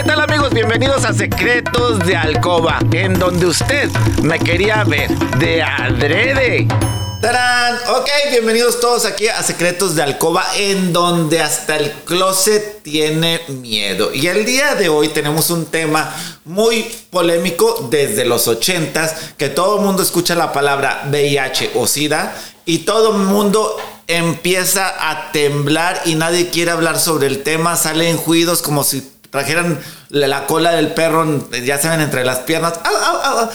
¿Qué tal amigos? Bienvenidos a Secretos de Alcoba, en donde usted me quería ver de adrede. ¡Tarán! Ok, bienvenidos todos aquí a Secretos de Alcoba, en donde hasta el closet tiene miedo. Y el día de hoy tenemos un tema muy polémico desde los 80s, que todo el mundo escucha la palabra VIH o SIDA y todo el mundo empieza a temblar y nadie quiere hablar sobre el tema, salen juidos como si trajeran la cola del perro, ya saben, entre las piernas,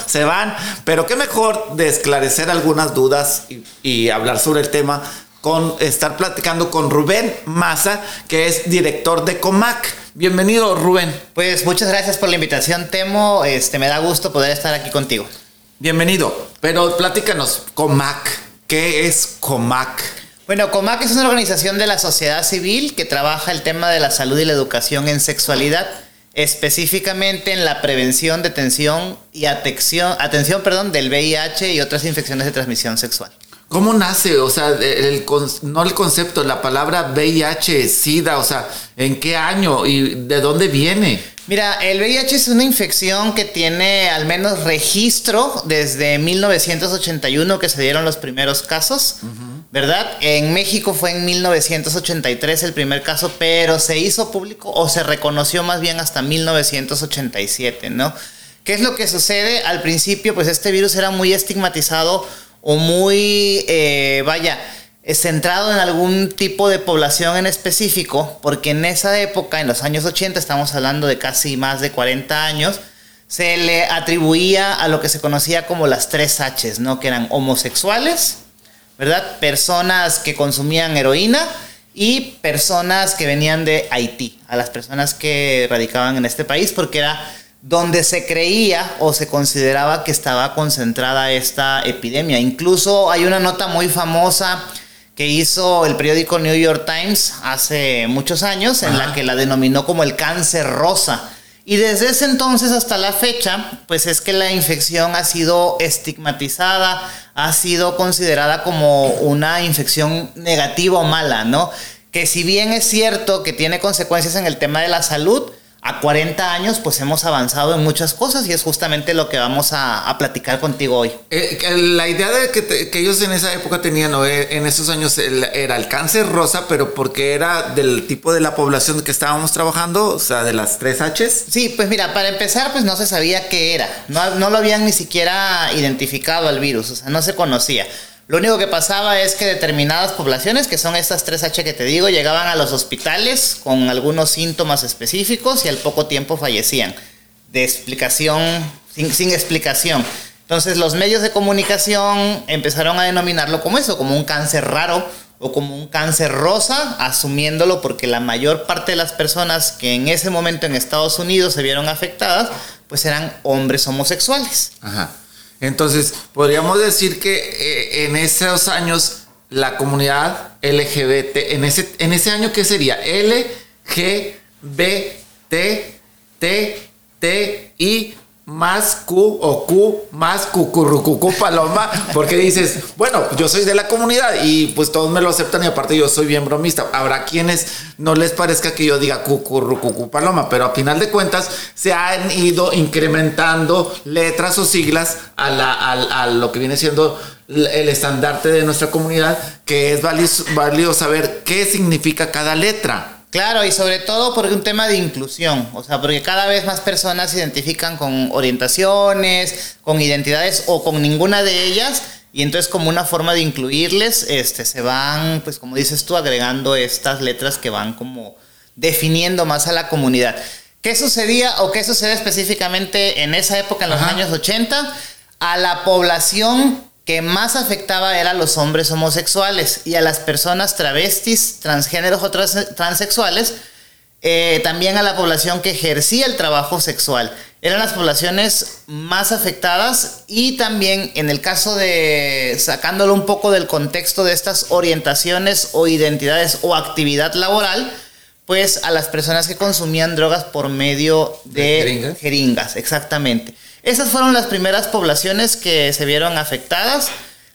se van. Pero qué mejor de esclarecer algunas dudas y, hablar sobre el tema con estar platicando con Rubén Maza, que es director de Comac. Bienvenido, Rubén. Pues muchas gracias por la invitación, Temo. Este, me da gusto poder estar aquí contigo. Bienvenido. Pero platícanos, Comac. ¿Qué es Comac? Bueno, COMAC es una organización de la sociedad civil que trabaja el tema de la salud y la educación en sexualidad, específicamente en la prevención, detención y atención, atención perdón, del VIH y otras infecciones de transmisión sexual. ¿Cómo nace? O sea, el, no el concepto, la palabra VIH, SIDA, o sea, ¿en qué año y de dónde viene? Mira, el VIH es una infección que tiene al menos registro desde 1981 que se dieron los primeros casos. ¿Verdad? En México fue en 1983 el primer caso, pero se hizo público o se reconoció más bien hasta 1987, ¿no? ¿Qué es lo que sucede? Al principio, pues este virus era muy estigmatizado o muy, eh, vaya, centrado en algún tipo de población en específico, porque en esa época, en los años 80, estamos hablando de casi más de 40 años, se le atribuía a lo que se conocía como las tres Hs, ¿no? Que eran homosexuales, ¿verdad? Personas que consumían heroína y personas que venían de Haití, a las personas que radicaban en este país, porque era donde se creía o se consideraba que estaba concentrada esta epidemia. Incluso hay una nota muy famosa que hizo el periódico New York Times hace muchos años, en la que la denominó como el cáncer rosa y desde ese entonces hasta la fecha, pues es que la infección ha sido estigmatizada, ha sido considerada como una infección negativa o mala, ¿no? Que si bien es cierto que tiene consecuencias en el tema de la salud, a 40 años pues hemos avanzado en muchas cosas y es justamente lo que vamos a, platicar contigo hoy. Eh, la idea de que, ellos en esa época tenían, eh, en esos años, era el cáncer rosa, pero porque era del tipo de la población que estábamos trabajando, o sea, de las tres Hs. Sí, pues mira, para empezar pues no se sabía qué era, no, no lo habían ni siquiera identificado al virus, o sea, no se conocía. Lo único que pasaba es que determinadas poblaciones, que son estas 3H que te digo, llegaban a los hospitales con algunos síntomas específicos y al poco tiempo fallecían. De explicación, sin, explicación. Entonces los medios de comunicación empezaron a denominarlo como eso, como un cáncer raro o como un cáncer rosa, asumiéndolo porque la mayor parte de las personas que en ese momento en Estados Unidos se vieron afectadas, pues eran hombres homosexuales. Ajá. Entonces, podríamos decir que eh, en esos años la comunidad LGBT, en ese, en ese año, ¿qué sería? L, G, B, T, T, T, I, más Q o Q más cucurrucucú paloma, porque dices, bueno, yo soy de la comunidad y pues todos me lo aceptan y aparte yo soy bien bromista. Habrá quienes no les parezca que yo diga cucurrucucú paloma, pero a final de cuentas se han ido incrementando letras o siglas a, la, a, lo que viene siendo el estandarte de nuestra comunidad, que es válido saber qué significa cada letra. Claro, y sobre todo por un tema de inclusión, o sea, porque cada vez más personas se identifican con orientaciones, con identidades o con ninguna de ellas, y entonces como una forma de incluirles, este, se van, pues como dices tú, agregando estas letras que van como definiendo más a la comunidad. ¿Qué sucedía o qué sucede específicamente en esa época, en los años 80? A la población que más afectaba era a los hombres homosexuales y a las personas travestis, transgéneros o transexuales, eh, también a la población que ejercía el trabajo sexual. Eran las poblaciones más afectadas y también en el caso de, sacándolo un poco del contexto de estas orientaciones o identidades o actividad laboral, pues a las personas que consumían drogas por medio de, jeringas, exactamente. Esas fueron las primeras poblaciones que se vieron afectadas.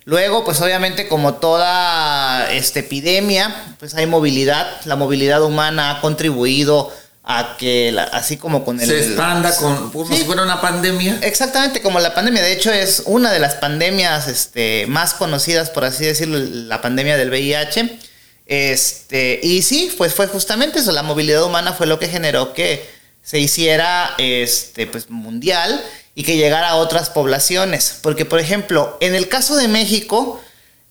Luego, pues obviamente como toda esta epidemia, pues hay movilidad. La movilidad humana ha contribuido a que así como con el se expanda con como si fuera una pandemia. Exactamente como la pandemia. De hecho es una de las pandemias este más conocidas por así decirlo la pandemia del VIH este y sí pues fue justamente eso. La movilidad humana fue lo que generó que se hiciera este pues mundial y que llegara a otras poblaciones porque por ejemplo en el caso de México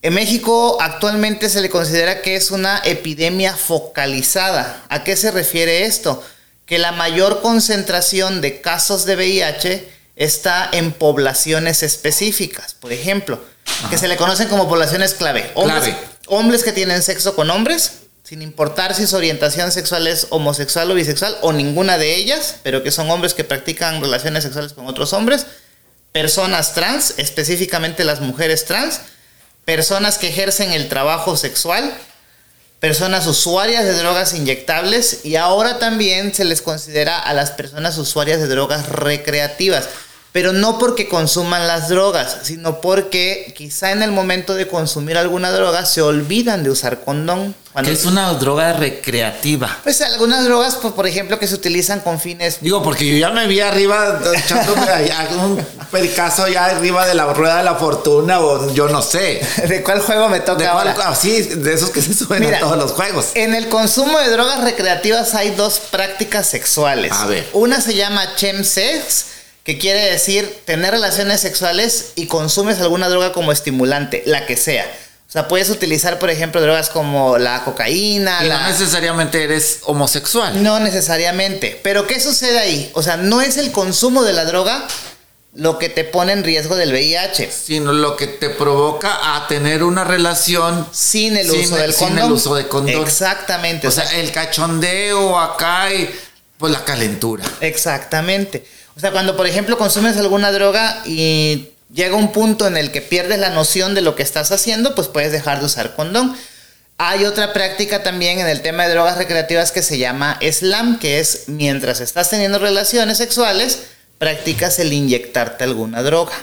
en México actualmente se le considera que es una epidemia focalizada. ¿A qué se refiere esto? Que la mayor concentración de casos de VIH está en poblaciones específicas. Por ejemplo, que se le conocen como poblaciones clave. Hombres, hombres que tienen sexo con hombres, sin importar si su orientación sexual es homosexual o bisexual o ninguna de ellas, pero que son hombres que practican relaciones sexuales con otros hombres. Personas trans, específicamente las mujeres trans personas que ejercen el trabajo sexual, personas usuarias de drogas inyectables y ahora también se les considera a las personas usuarias de drogas recreativas pero no porque consuman las drogas, sino porque quizá en el momento de consumir alguna droga se olvidan de usar condón. ¿Qué es una droga recreativa? Pues algunas drogas, pues, por ejemplo, que se utilizan con fines... Digo, porque yo ya me vi arriba echándome un pericazo ya arriba de la rueda de la fortuna o yo no sé. ¿De cuál juego me toca ahora? Ah, sí, de esos que se suben a todos los juegos. En el consumo de drogas recreativas hay dos prácticas sexuales. A ver. Una se llama chemsex que quiere decir tener relaciones sexuales y consumes alguna droga como estimulante, la que sea. O sea, puedes utilizar, por ejemplo, drogas como la cocaína. Y no necesariamente eres homosexual. No necesariamente. Pero ¿qué sucede ahí? O sea, no es el consumo de la droga lo que te pone en riesgo del VIH. Sino lo que te provoca a tener una relación sin el uso del sin el uso de condón. Exactamente. O, sea, el cachondeo acá y pues la calentura. Exactamente. O sea, cuando por ejemplo consumes alguna droga y llega un punto en el que pierdes la noción de lo que estás haciendo, pues puedes dejar de usar condón. Hay otra práctica también en el tema de drogas recreativas que se llama SLAM, que es mientras estás teniendo relaciones sexuales, practicas el inyectarte alguna droga.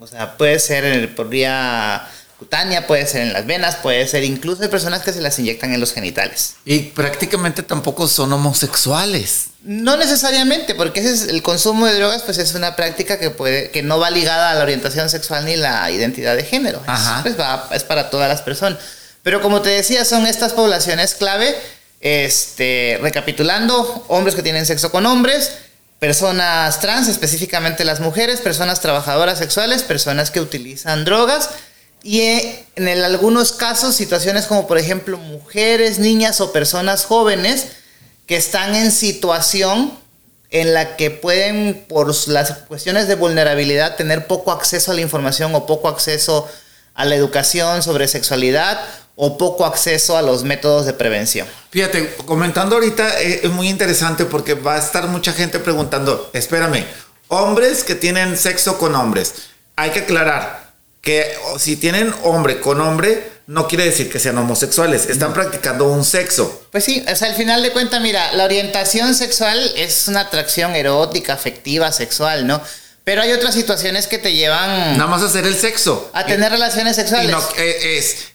O sea, puede ser en el, por vía cutánea, puede ser en las venas, puede ser incluso hay personas que se las inyectan en los genitales. Y prácticamente tampoco son homosexuales. No necesariamente, porque ese es el consumo de drogas, pues es una práctica que puede, que no va ligada a la orientación sexual ni la identidad de género. Ajá. Es, pues es para todas las personas. Pero como te decía, son estas poblaciones clave. Este, recapitulando, hombres que tienen sexo con hombres, personas trans, específicamente las mujeres, personas trabajadoras sexuales, personas que utilizan drogas y en algunos casos situaciones como por ejemplo mujeres, niñas o personas jóvenes que están en situación en la que pueden, por las cuestiones de vulnerabilidad, tener poco acceso a la información o poco acceso a la educación sobre sexualidad o poco acceso a los métodos de prevención. Fíjate, comentando ahorita eh, es muy interesante porque va a estar mucha gente preguntando, espérame, hombres que tienen sexo con hombres, hay que aclarar que si tienen hombre con hombre, no quiere decir que sean homosexuales, están practicando un sexo. Pues sí, o sea, al final de cuentas, mira, la orientación sexual es una atracción erótica, afectiva, sexual, ¿no? Pero hay otras situaciones que te llevan... Nada más a hacer el sexo. A tener relaciones sexuales. No, eh, es,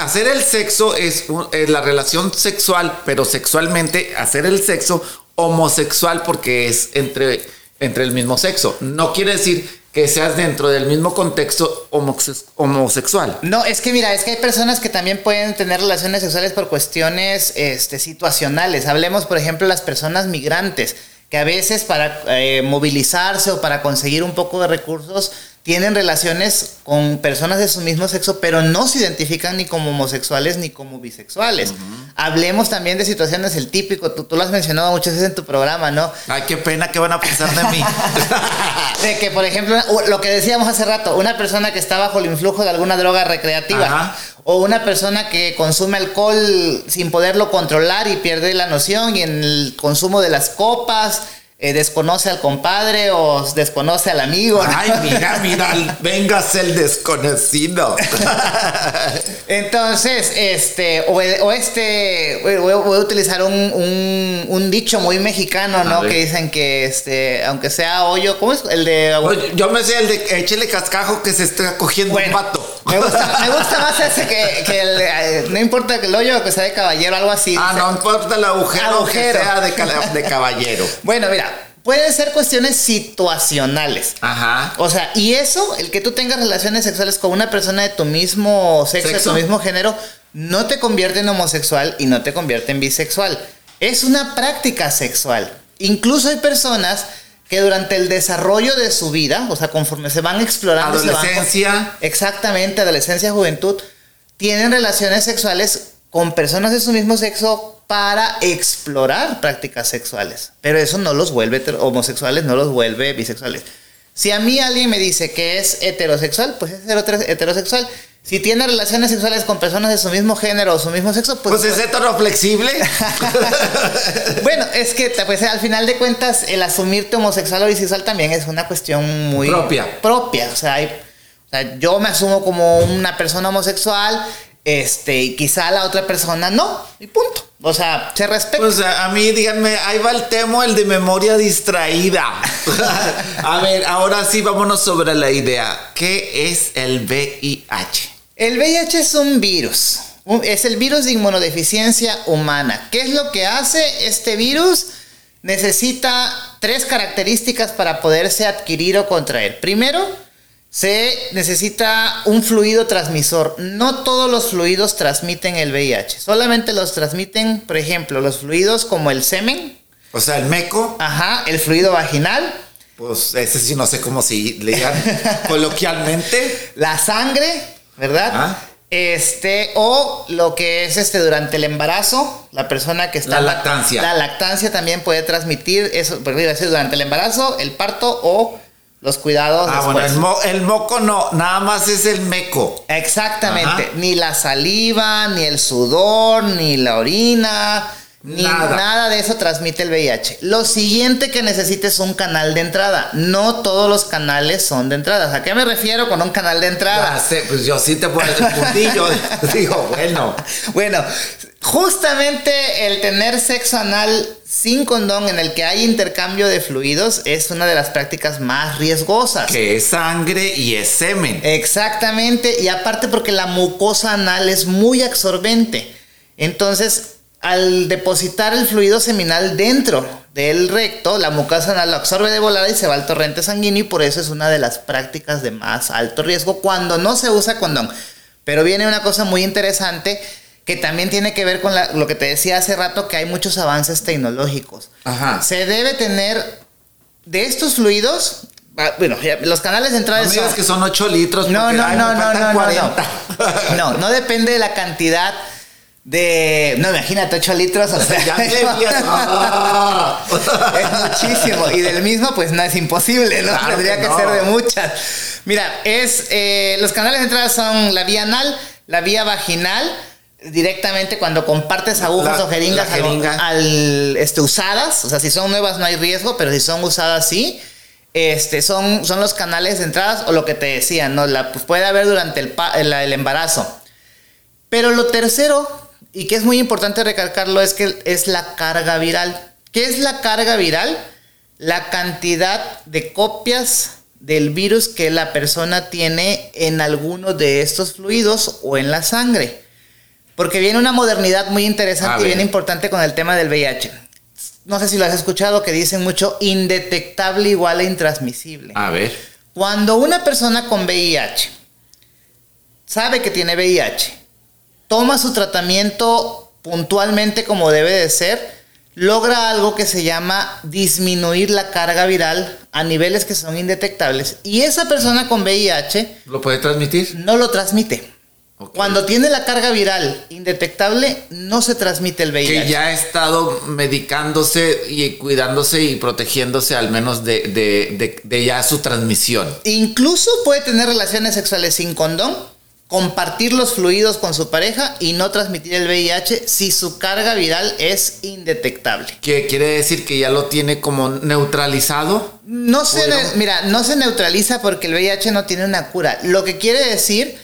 hacer el sexo es, es la relación sexual, pero sexualmente hacer el sexo homosexual porque es entre, entre el mismo sexo. No quiere decir que seas dentro del mismo contexto homosexual. No, es que mira, es que hay personas que también pueden tener relaciones sexuales por cuestiones este, situacionales. Hablemos, por ejemplo, las personas migrantes, que a veces para eh, movilizarse o para conseguir un poco de recursos tienen relaciones con personas de su mismo sexo, pero no se identifican ni como homosexuales ni como bisexuales. Hablemos también de situaciones, el típico, tú, tú, lo has mencionado muchas veces en tu programa, ¿no? Ay, qué pena que van a pensar de mí. de que, por ejemplo, lo que decíamos hace rato, una persona que está bajo el influjo de alguna droga recreativa. O una persona que consume alcohol sin poderlo controlar y pierde la noción y en el consumo de las copas, eh, desconoce al compadre o desconoce al amigo. Ay, mira, mira, vengas el desconocido. Entonces, este, o, este, voy, a utilizar un, dicho muy mexicano, ¿no? Que dicen que, este, aunque sea hoyo, ¿cómo es? El de... Yo me sé el de échele cascajo que se está cogiendo un pato. Me gusta, me gusta más ese que, que el, eh, no importa que el hoyo que sea de caballero, algo así. Ah, no importa el agujero, Agujero. que sea de caballero. Bueno, mira, pueden ser cuestiones situacionales. Ajá. O sea, y eso, el que tú tengas relaciones sexuales con una persona de tu mismo sexo, ¿Sexo? de tu mismo género, no te convierte en homosexual y no te convierte en bisexual. Es una práctica sexual. Incluso hay personas que durante el desarrollo de su vida, o sea, conforme se van explorando, se van- Adolescencia. exactamente, adolescencia, juventud, tienen relaciones sexuales con personas de su mismo sexo para explorar prácticas sexuales. Pero eso no los vuelve homosexuales, no los vuelve bisexuales. Si a mí alguien me dice que es heterosexual, pues es hetero- heterosexual. Si tiene relaciones sexuales con personas de su mismo género o su mismo sexo, pues... Pues es heteroflexible. bueno, es que pues, al final de cuentas el asumirte homosexual o bisexual también es una cuestión muy Propia. propia. O sea, hay- o sea, yo me asumo como una persona homosexual, este, y quizá la otra persona no, y punto. O sea, se respeta. Pues a a mí, díganme, ahí va el temo, el de memoria distraída. a ver, ahora sí, vámonos sobre la idea. ¿Qué es el VIH? El VIH es un virus. Es el virus de inmunodeficiencia humana. ¿Qué es lo que hace este virus? Necesita tres características para poderse adquirir o contraer. Primero, se necesita un fluido transmisor. No todos los fluidos transmiten el VIH. Solamente los transmiten, por ejemplo, los fluidos como el semen, O sea, el meco, ajá, el fluido vaginal, pues ese sí no sé cómo se le digan coloquialmente. la sangre, ¿verdad? Ah. Este, o lo que es este durante el embarazo, la persona que está. La lactancia. La lactancia también puede transmitir eso, decir durante el embarazo, el parto o los cuidados Ah, bueno, el, mo- el moco no, nada más es el meco. Exactamente. Ajá. Ni la saliva, ni el sudor, ni la orina, ni Nada. nada. de eso transmite el VIH. Lo siguiente que necesites es un canal de entrada. No todos los canales son de entrada. ¿A qué me refiero con un canal de entrada? Ya sé, pues yo sí te puedo decir puntillo. Digo, bueno. Bueno, justamente el tener sexo anal sin condón en el que hay intercambio de fluidos es una de las prácticas más riesgosas. Que es sangre y es semen. Exactamente, y aparte porque la mucosa anal es muy absorbente. Entonces, al depositar el fluido seminal dentro del recto, la mucosa anal lo absorbe de volada y se va al torrente sanguíneo y por eso es una de las prácticas de más alto riesgo cuando no se usa condón. Pero viene una cosa muy interesante que también tiene que ver con la- lo que te decía hace rato, que hay muchos avances tecnológicos. Ajá. Se debe tener de estos fluidos, bueno, los canales de entrada No son- que son 8 litros. no, no, ay, no, no, no, no, 40. no. No, no depende de la cantidad de. No, imagínate, 8 litros, o sea. Ya es muchísimo. Y del mismo, pues no es imposible, ¿no? Claro Tendría que que, no. ser de muchas. Mira, es. eh, los canales de entrada son la vía anal, la vía vaginal. Directamente cuando compartes agujas La- o jeringas al, este, usadas, o sea, si son nuevas no hay riesgo, pero si son usadas sí, este, son, son los canales de entradas o lo que te decía, ¿no? La, pues puede haber durante el, pa- el, el embarazo. Pero lo tercero, y que es muy importante recalcarlo, es que es la carga viral. ¿Qué es la carga viral? La cantidad de copias del virus que la persona tiene en alguno de estos fluidos o en la sangre. Porque viene una modernidad muy interesante y bien importante con el tema del VIH. No sé si lo has escuchado que dicen mucho indetectable igual a intransmisible. A ver. Cuando una persona con VIH sabe que tiene VIH, toma su tratamiento puntualmente como debe de ser, logra algo que se llama disminuir la carga viral a niveles que son indetectables y esa persona con VIH ¿Lo puede transmitir? no lo transmite. Cuando tiene la carga viral indetectable, no se transmite el VIH. Que ya ha estado medicándose y cuidándose y protegiéndose al menos de, de- de- de ya su transmisión. Incluso puede tener relaciones sexuales sin condón, compartir los fluidos con su pareja y no transmitir el VIH si su carga viral es indetectable. Que quiere decir que ya lo tiene como neutralizado. No se, mira, no se neutraliza porque el VIH no tiene una cura. Lo que quiere decir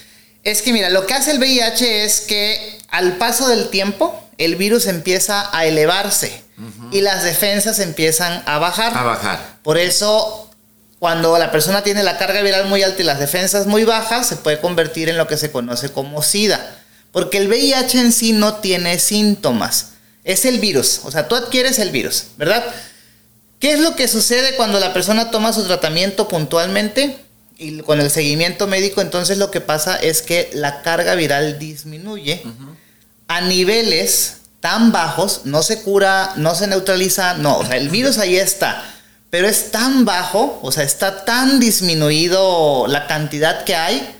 es que, mira, lo que hace el VIH es que al paso del tiempo el virus empieza a elevarse y las defensas empiezan a bajar. A bajar. Por eso, cuando la persona tiene la carga viral muy alta y las defensas muy bajas, se puede convertir en lo que se conoce como SIDA. Porque el VIH en sí no tiene síntomas. Es el virus. O sea, tú adquieres el virus, ¿verdad? ¿Qué es lo que sucede cuando la persona toma su tratamiento puntualmente? Y con el seguimiento médico, entonces lo que pasa es que la carga viral disminuye a niveles tan bajos, no se cura, no se neutraliza, no, o sea, el virus ahí está, pero es tan bajo, o sea, está tan disminuido la cantidad que hay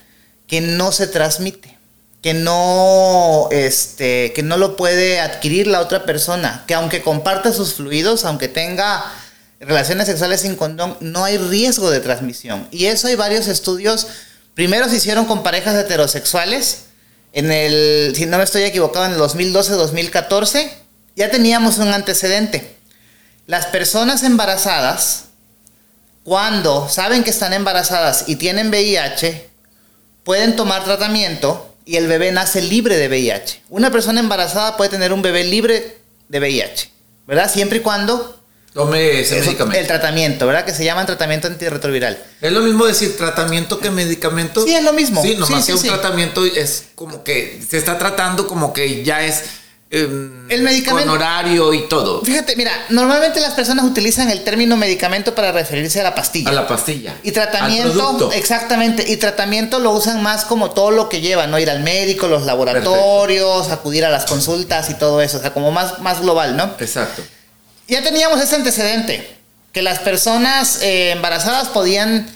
que no se transmite, que no, este, que no lo puede adquirir la otra persona, que aunque comparta sus fluidos, aunque tenga relaciones sexuales sin condón, no hay riesgo de transmisión. Y eso hay varios estudios. Primero se hicieron con parejas heterosexuales. En el, si no me estoy equivocado, en el 2012-2014, ya teníamos un antecedente. Las personas embarazadas, cuando saben que están embarazadas y tienen VIH, pueden tomar tratamiento y el bebé nace libre de VIH. Una persona embarazada puede tener un bebé libre de VIH, ¿verdad? Siempre y cuando Tome ese medicamento. El tratamiento, ¿verdad? Que se llama tratamiento antirretroviral. ¿Es lo mismo decir tratamiento que medicamento? Sí, es lo mismo. Sí, nomás que un tratamiento es como que se está tratando como que ya es em, el medicamento. Con horario y todo. Fíjate, mira, normalmente las personas utilizan el término medicamento para referirse a la pastilla. A la pastilla. Y tratamiento, exactamente. Y tratamiento lo usan más como todo lo que lleva, ¿no? Ir al médico, los laboratorios, acudir a las consultas y todo eso. O sea, como más, más global, ¿no? Exacto ya teníamos ese antecedente, que las personas eh, embarazadas podían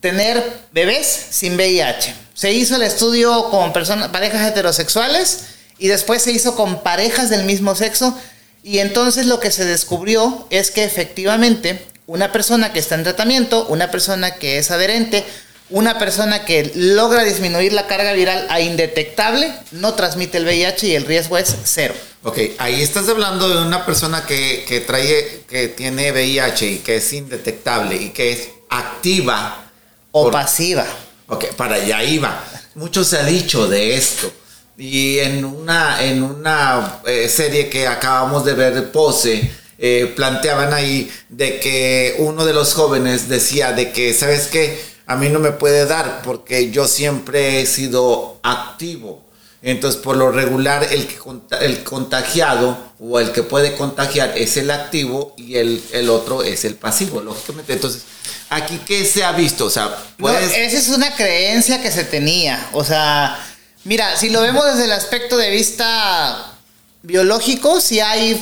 tener bebés sin VIH. Se hizo el estudio con personas, parejas heterosexuales y después se hizo con parejas del mismo sexo y entonces lo que se descubrió es que efectivamente una persona que está en tratamiento, una persona que es adherente, una persona que logra disminuir la carga viral a indetectable, no transmite el VIH y el riesgo es cero. Ok, ahí estás hablando de una persona que, trae, que tiene VIH y que es indetectable y que es activa. O pasiva. Ok, para allá iba. Mucho se ha dicho de esto. Y en una, en una eh, serie que acabamos de ver, Pose, eh, planteaban ahí de que uno de los jóvenes decía de que, ¿sabes qué? A mí no me puede dar porque yo siempre he sido activo entonces, por lo regular, el, que, el contagiado o el que puede contagiar es el activo y el, el otro es el pasivo, lógicamente. Entonces, aquí, ¿qué se ha visto? O sea, esa es una creencia que se tenía. O sea, mira, si lo vemos desde el aspecto de vista biológico, si hay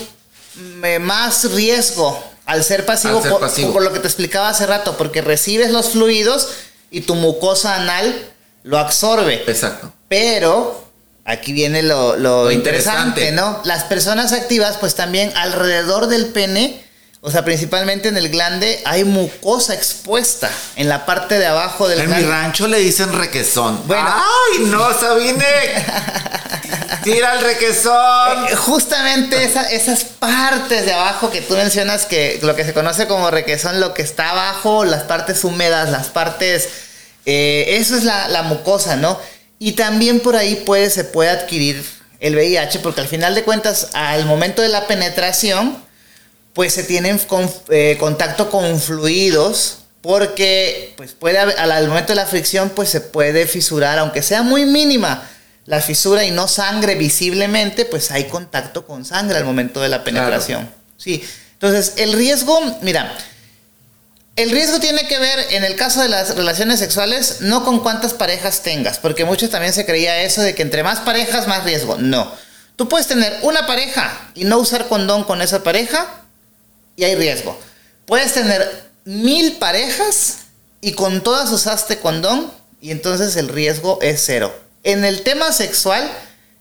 mm, más riesgo al ser pasivo, pasivo. por lo que te explicaba hace rato, porque recibes los fluidos y tu mucosa anal lo absorbe. Exacto. Pero aquí viene lo, interesante, ¿no? Las personas activas, pues también alrededor del pene, o sea, principalmente en el glande, hay mucosa expuesta en la parte de abajo del en glande. En mi rancho le dicen requesón. Bueno. ¡Ay, no, Sabine! ¡Tira el requesón! Eh, justamente esas partes de abajo que tú mencionas, que lo que se conoce como requesón, lo que está abajo, las partes húmedas, las partes... Eh, eso es la, la mucosa, ¿no? Y también por ahí puede, se puede adquirir el VIH, porque al final de cuentas, al momento de la penetración, pues se tienen eh, contacto con fluidos, porque pues puede al, momento de la fricción, pues se puede fisurar, aunque sea muy mínima la fisura y no sangre visiblemente, pues hay contacto con sangre al momento de la penetración. Sí. Entonces, el riesgo, mira, el riesgo tiene que ver, en el caso de las relaciones sexuales, no con cuántas parejas tengas, porque muchos también se creía eso de que entre más parejas, más riesgo. No. Tú puedes tener una pareja y no usar condón con esa pareja y hay riesgo. Puedes tener mil parejas y con todas usaste condón y entonces el riesgo es cero. En el tema sexual,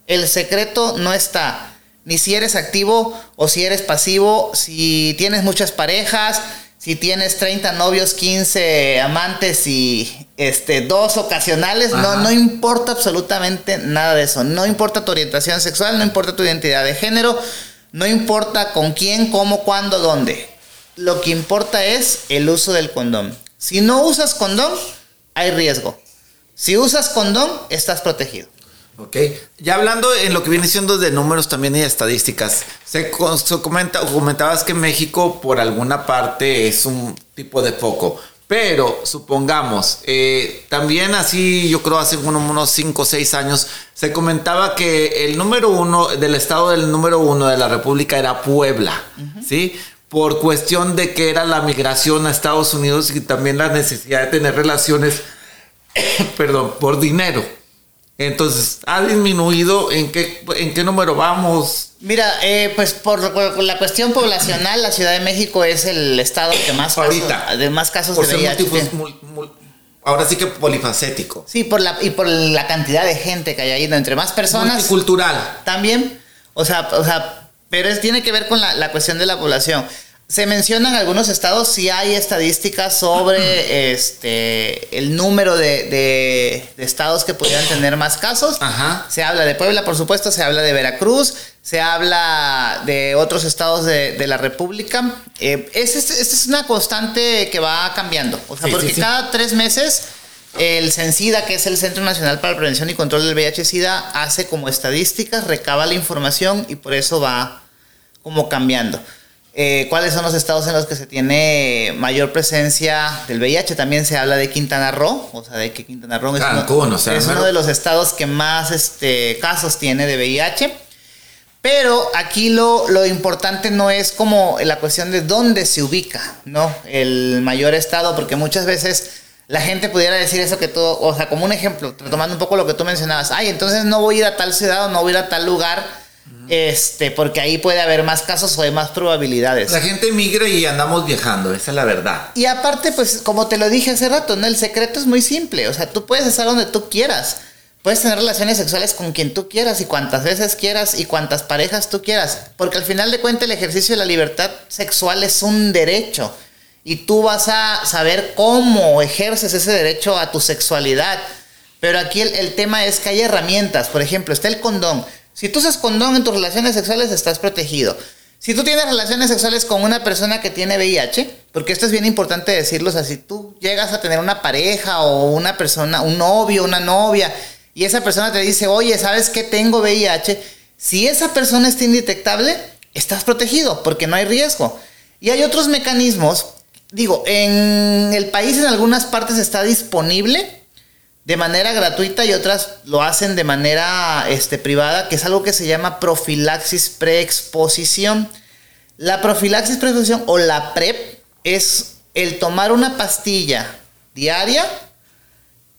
el secreto no está ni si eres activo o si eres pasivo, si tienes muchas parejas, si tienes 30 novios, 15 amantes y este, dos ocasionales, no, no importa absolutamente nada de eso. No importa tu orientación sexual, no importa tu identidad de género, no importa con quién, cómo, cuándo, dónde. Lo que importa es el uso del condón. Si no usas condón, hay riesgo. Si usas condón, estás protegido. Ok, ya hablando en lo que viene siendo de números también y estadísticas, se, comenta, comentabas que México por alguna parte es un tipo de foco, Pero supongamos, eh, también así yo creo hace unos 5 o 6 años se comentaba que el número uno del estado del número uno de la República era Puebla, ¿sí? Por cuestión de que era la migración a Estados Unidos y también la necesidad de tener relaciones, perdón, por dinero. Entonces, ¿ha disminuido? ¿En qué, en qué número vamos? Mira, eh, pues por, la cuestión poblacional, la Ciudad de México es el estado que más Ahorita, de más casos de VIH ahora sí que polifacético. Sí, por la, y por la cantidad de gente que hay ahí, entre más personas. Multicultural. También, o sea, o sea pero es, tiene que ver con la, la cuestión de la población. Se mencionan algunos estados, si hay estadísticas sobre este, el número de, estados que pudieran tener más casos. Se habla de Puebla, por supuesto, se habla de Veracruz, se habla de otros estados de, la República. Eh, esta es, una constante que va cambiando. O sea, porque cada tres meses el CENSIDA, que es el Centro Nacional para la Prevención y Control del VIH-Sida, hace como estadísticas, recaba la información y por eso va como cambiando. Eh, cuáles son los estados en los que se tiene mayor presencia del VIH. También se habla de Quintana Roo, o sea, de que Quintana Roo es, uno, de los estados que más este, casos tiene de VIH. Pero aquí lo, lo, importante no es como la cuestión de dónde se ubica, ¿no? El mayor estado, porque muchas veces la gente pudiera decir eso que todo, o sea, como un ejemplo, tomando un poco lo que tú mencionabas, ay, entonces no voy a ir a tal ciudad o no voy a ir a tal lugar este, porque ahí puede haber más casos o hay más probabilidades. La gente migra y andamos viajando, esa es la verdad. Y aparte, pues, como te lo dije hace rato, ¿no? El secreto es muy simple. O sea, tú puedes estar donde tú quieras. Puedes tener relaciones sexuales con quien tú quieras y cuantas veces quieras y cuantas parejas tú quieras. Porque al final de cuentas el ejercicio de la libertad sexual es un derecho. Y tú vas a saber cómo ejerces ese derecho a tu sexualidad. Pero aquí el, el tema es que hay herramientas. Por ejemplo, está el condón si tú usas condón en tus relaciones sexuales, estás protegido. Si tú tienes relaciones sexuales con una persona que tiene VIH, porque esto es bien importante decirlo, o sea, si tú llegas a tener una pareja o una persona, un novio, una novia, y esa persona te dice, oye, ¿sabes qué tengo VIH? Si esa persona está indetectable, estás protegido, porque no hay riesgo. Y hay otros mecanismos, digo, en el país en algunas partes está disponible de manera gratuita y otras lo hacen de manera este, privada, que es algo que se llama profilaxis preexposición. La profilaxis preexposición o la PrEP es el tomar una pastilla diaria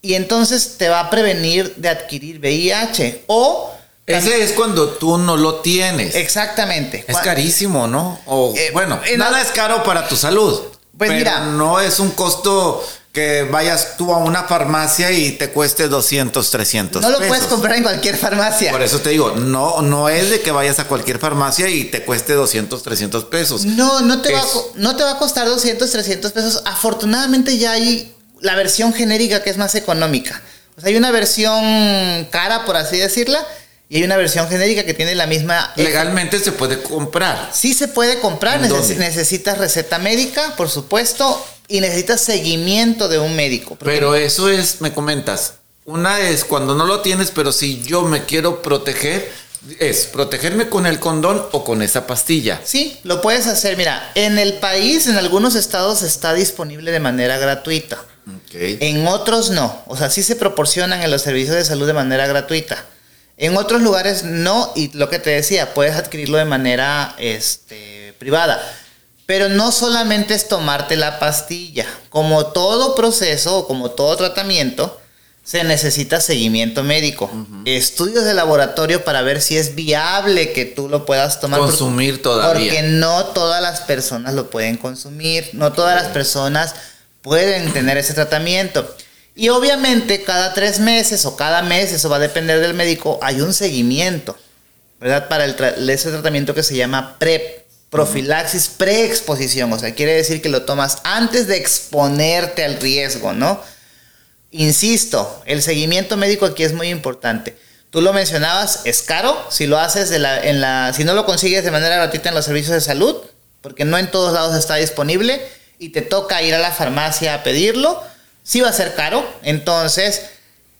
y entonces te va a prevenir de adquirir VIH o ese es cuando tú no lo tienes. Exactamente. Es carísimo, ¿no? O, eh, bueno, nada es caro para tu salud. Pues mira, no es un costo que vayas tú a una farmacia y te cueste 200, 300 No lo puedes comprar en cualquier farmacia. Por eso te digo, no, no es de que vayas a cualquier farmacia y te cueste 200, 300 pesos. No, no te, va a, no te va a costar 200, 300 pesos. Afortunadamente ya hay la versión genérica que es más económica. O sea, hay una versión cara, por así decirla, y hay una versión genérica que tiene la misma... Legalmente se puede comprar. Sí se puede comprar, necesitas receta médica, por supuesto, y necesitas seguimiento de un médico. Pero eso es, me comentas, una es cuando no lo tienes, pero si yo me quiero proteger, es protegerme con el condón o con esa pastilla. Sí, lo puedes hacer. Mira, en el país, en algunos estados está disponible de manera gratuita. En otros no. O sea, sí se proporcionan en los servicios de salud de manera gratuita. En otros lugares no, y lo que te decía, puedes adquirirlo de manera este, privada. Pero no solamente es tomarte la pastilla. Como todo proceso o como todo tratamiento, se necesita seguimiento médico. Estudios de laboratorio para ver si es viable que tú lo puedas tomar. Consumir todavía. Porque no todas las personas lo pueden consumir. No todas las personas pueden tener ese tratamiento. Y obviamente cada tres meses o cada mes, eso va a depender del médico, hay un seguimiento, ¿verdad? Para el ese tratamiento que se llama PrEP profilaxis preexposición, o sea, quiere decir que lo tomas antes de exponerte al riesgo, ¿no? Insisto, el seguimiento médico aquí es muy importante. Tú lo mencionabas, es caro si lo haces de en la, si no lo consigues de manera gratuita en los servicios de salud, porque no en todos lados está disponible y te toca ir a la farmacia a pedirlo, sí va a ser caro. Entonces,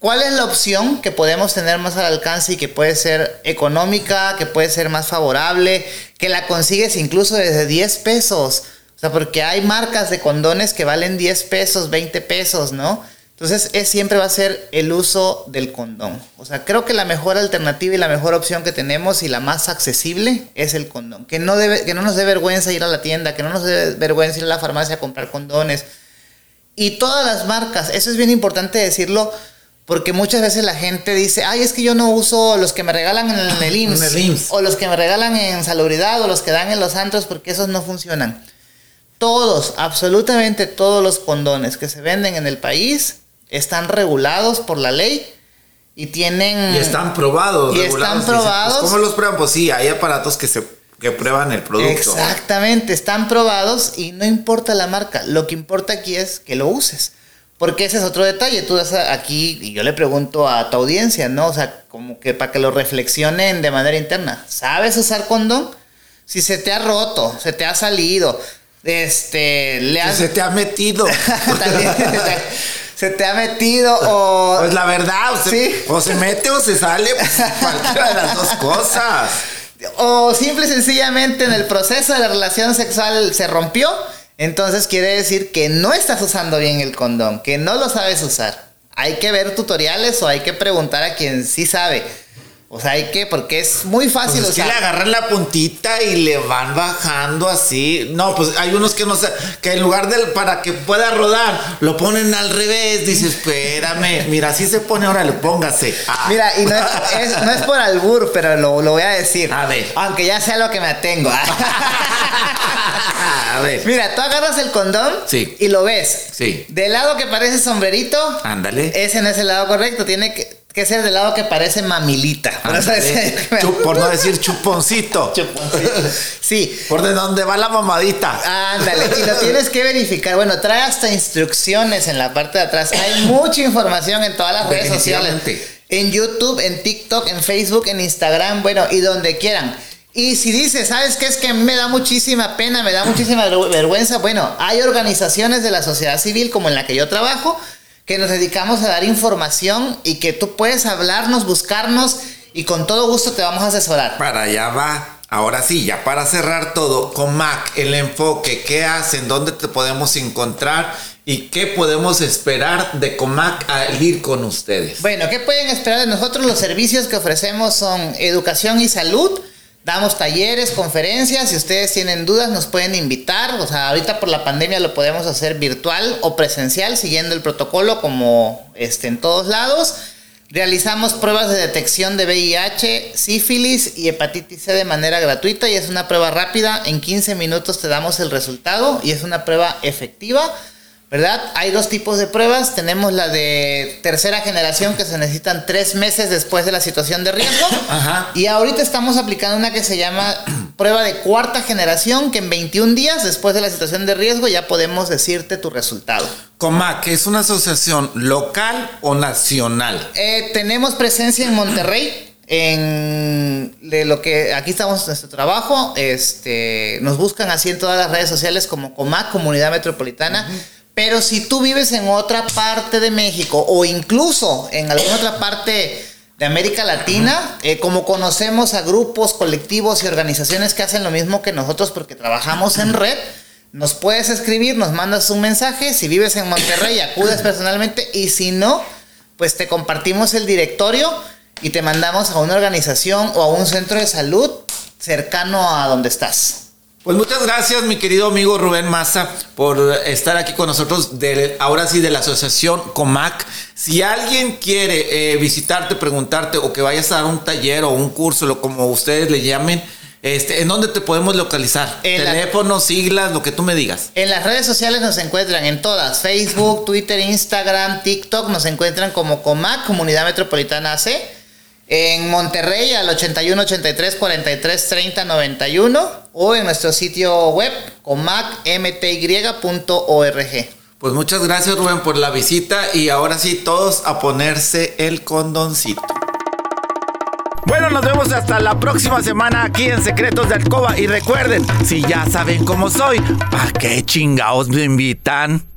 ¿Cuál es la opción que podemos tener más al alcance y que puede ser económica, que puede ser más favorable, que la consigues incluso desde 10 pesos? O sea, porque hay marcas de condones que valen 10 pesos, 20 pesos, ¿no? Entonces, es, siempre va a ser el uso del condón. O sea, creo que la mejor alternativa y la mejor opción que tenemos y la más accesible es el condón. Que no, debe, que no nos dé vergüenza ir a la tienda, que no nos dé vergüenza ir a la farmacia a comprar condones. Y todas las marcas, eso es bien importante decirlo, porque muchas veces la gente dice, ay, es que yo no uso los que me regalan en el IMSS, o los que me regalan en salubridad, o los que dan en los antros, porque esos no funcionan. Todos, absolutamente todos los condones que se venden en el país están regulados por la ley y tienen... Y están probados. Y están pues, probados. ¿Cómo los prueban? Pues sí, hay aparatos que se que prueban el producto. Exactamente, están probados y no importa la marca. Lo que importa aquí es que lo uses. Porque ese es otro detalle. Tú das aquí, y yo le pregunto a tu audiencia, ¿no? O sea, como que para que lo reflexionen de manera interna. ¿Sabes usar condón? Si se te ha roto, se te ha salido, este, le has... se te ha metido. se te ha metido o... Pues la verdad, o se, o se mete o se sale, pues, cualquiera de las dos cosas. O simple y sencillamente en el proceso de la relación sexual se rompió, entonces quiere decir que no estás usando bien el condón, que no lo sabes usar. Hay que ver tutoriales o hay que preguntar a quien sí sabe. O sea, hay que, porque es muy fácil. Pues es que le agarran la puntita y le van bajando así. No, pues hay unos que no sé, que en lugar del para que pueda rodar, lo ponen al revés. Dice, espérame, mira, así se pone, ahora le póngase. Ah. Mira, y no es, no es, por albur, pero lo, lo, voy a decir. A ver. Aunque ya sea lo que me atengo. a ver. Mira, tú agarras el condón sí. y lo ves. Sí. Del lado que parece sombrerito. Ándale. Ese no es el lado correcto. Tiene que que ser del lado que parece mamilita. por no decir chuponcito. chuponcito. Sí. Por de donde va la mamadita. Ándale. Y lo tienes que verificar. Bueno, trae hasta instrucciones en la parte de atrás. Hay mucha información en todas las redes sociales. En YouTube, en TikTok, en Facebook, en Instagram, bueno, y donde quieran. Y si dices, ¿sabes qué? Es que me da muchísima pena, me da muchísima vergüenza. Bueno, hay organizaciones de la sociedad civil como en la que yo trabajo que nos dedicamos a dar información y que tú puedes hablarnos, buscarnos y con todo gusto te vamos a asesorar. Para allá va. Ahora sí, ya para cerrar todo, con Mac, el enfoque, ¿qué hacen? ¿Dónde te podemos encontrar? ¿Y qué podemos esperar de Comac al ir con ustedes? Bueno, ¿qué pueden esperar de nosotros? Los servicios que ofrecemos son educación y salud Damos talleres, conferencias, si ustedes tienen dudas nos pueden invitar, o sea, ahorita por la pandemia lo podemos hacer virtual o presencial, siguiendo el protocolo como este, en todos lados. Realizamos pruebas de detección de VIH, sífilis y hepatitis C de manera gratuita y es una prueba rápida, en 15 minutos te damos el resultado y es una prueba efectiva. ¿Verdad? Hay dos tipos de pruebas. Tenemos la de tercera generación que se necesitan tres meses después de la situación de riesgo. Ajá. Y ahorita estamos aplicando una que se llama prueba de cuarta generación, que en 21 días después de la situación de riesgo ya podemos decirte tu resultado. ¿COMAC es una asociación local o nacional? Eh, tenemos presencia en Monterrey. En de lo que aquí estamos en nuestro trabajo, este, nos buscan así en todas las redes sociales como COMAC, Comunidad Metropolitana. Pero si tú vives en otra parte de México o incluso en alguna otra parte de América Latina, eh, como conocemos a grupos, colectivos y organizaciones que hacen lo mismo que nosotros porque trabajamos en red, nos puedes escribir, nos mandas un mensaje, si vives en Monterrey, acudes personalmente. Y si no, pues te compartimos el directorio y te mandamos a una organización o a un centro de salud cercano a donde estás. Pues muchas gracias, mi querido amigo Rubén Maza, por estar aquí con nosotros, de, ahora sí, de la asociación COMAC. Si alguien quiere eh, visitarte, preguntarte o que vayas a dar un taller o un curso, lo como ustedes le llamen, este, ¿En dónde te podemos localizar? Teléfono, siglas, lo que tú me digas. En las redes sociales nos encuentran en todas: Facebook, Twitter, Instagram, TikTok. Nos encuentran como COMAC, Comunidad Metropolitana AC. En Monterrey al 81 83 43 30 91 o en nuestro sitio web comacmty.org. Pues muchas gracias Rubén por la visita y ahora sí todos a ponerse el condoncito. Bueno, nos vemos hasta la próxima semana aquí en Secretos de Alcoba y recuerden, si ya saben cómo soy, ¿para qué chingados me invitan?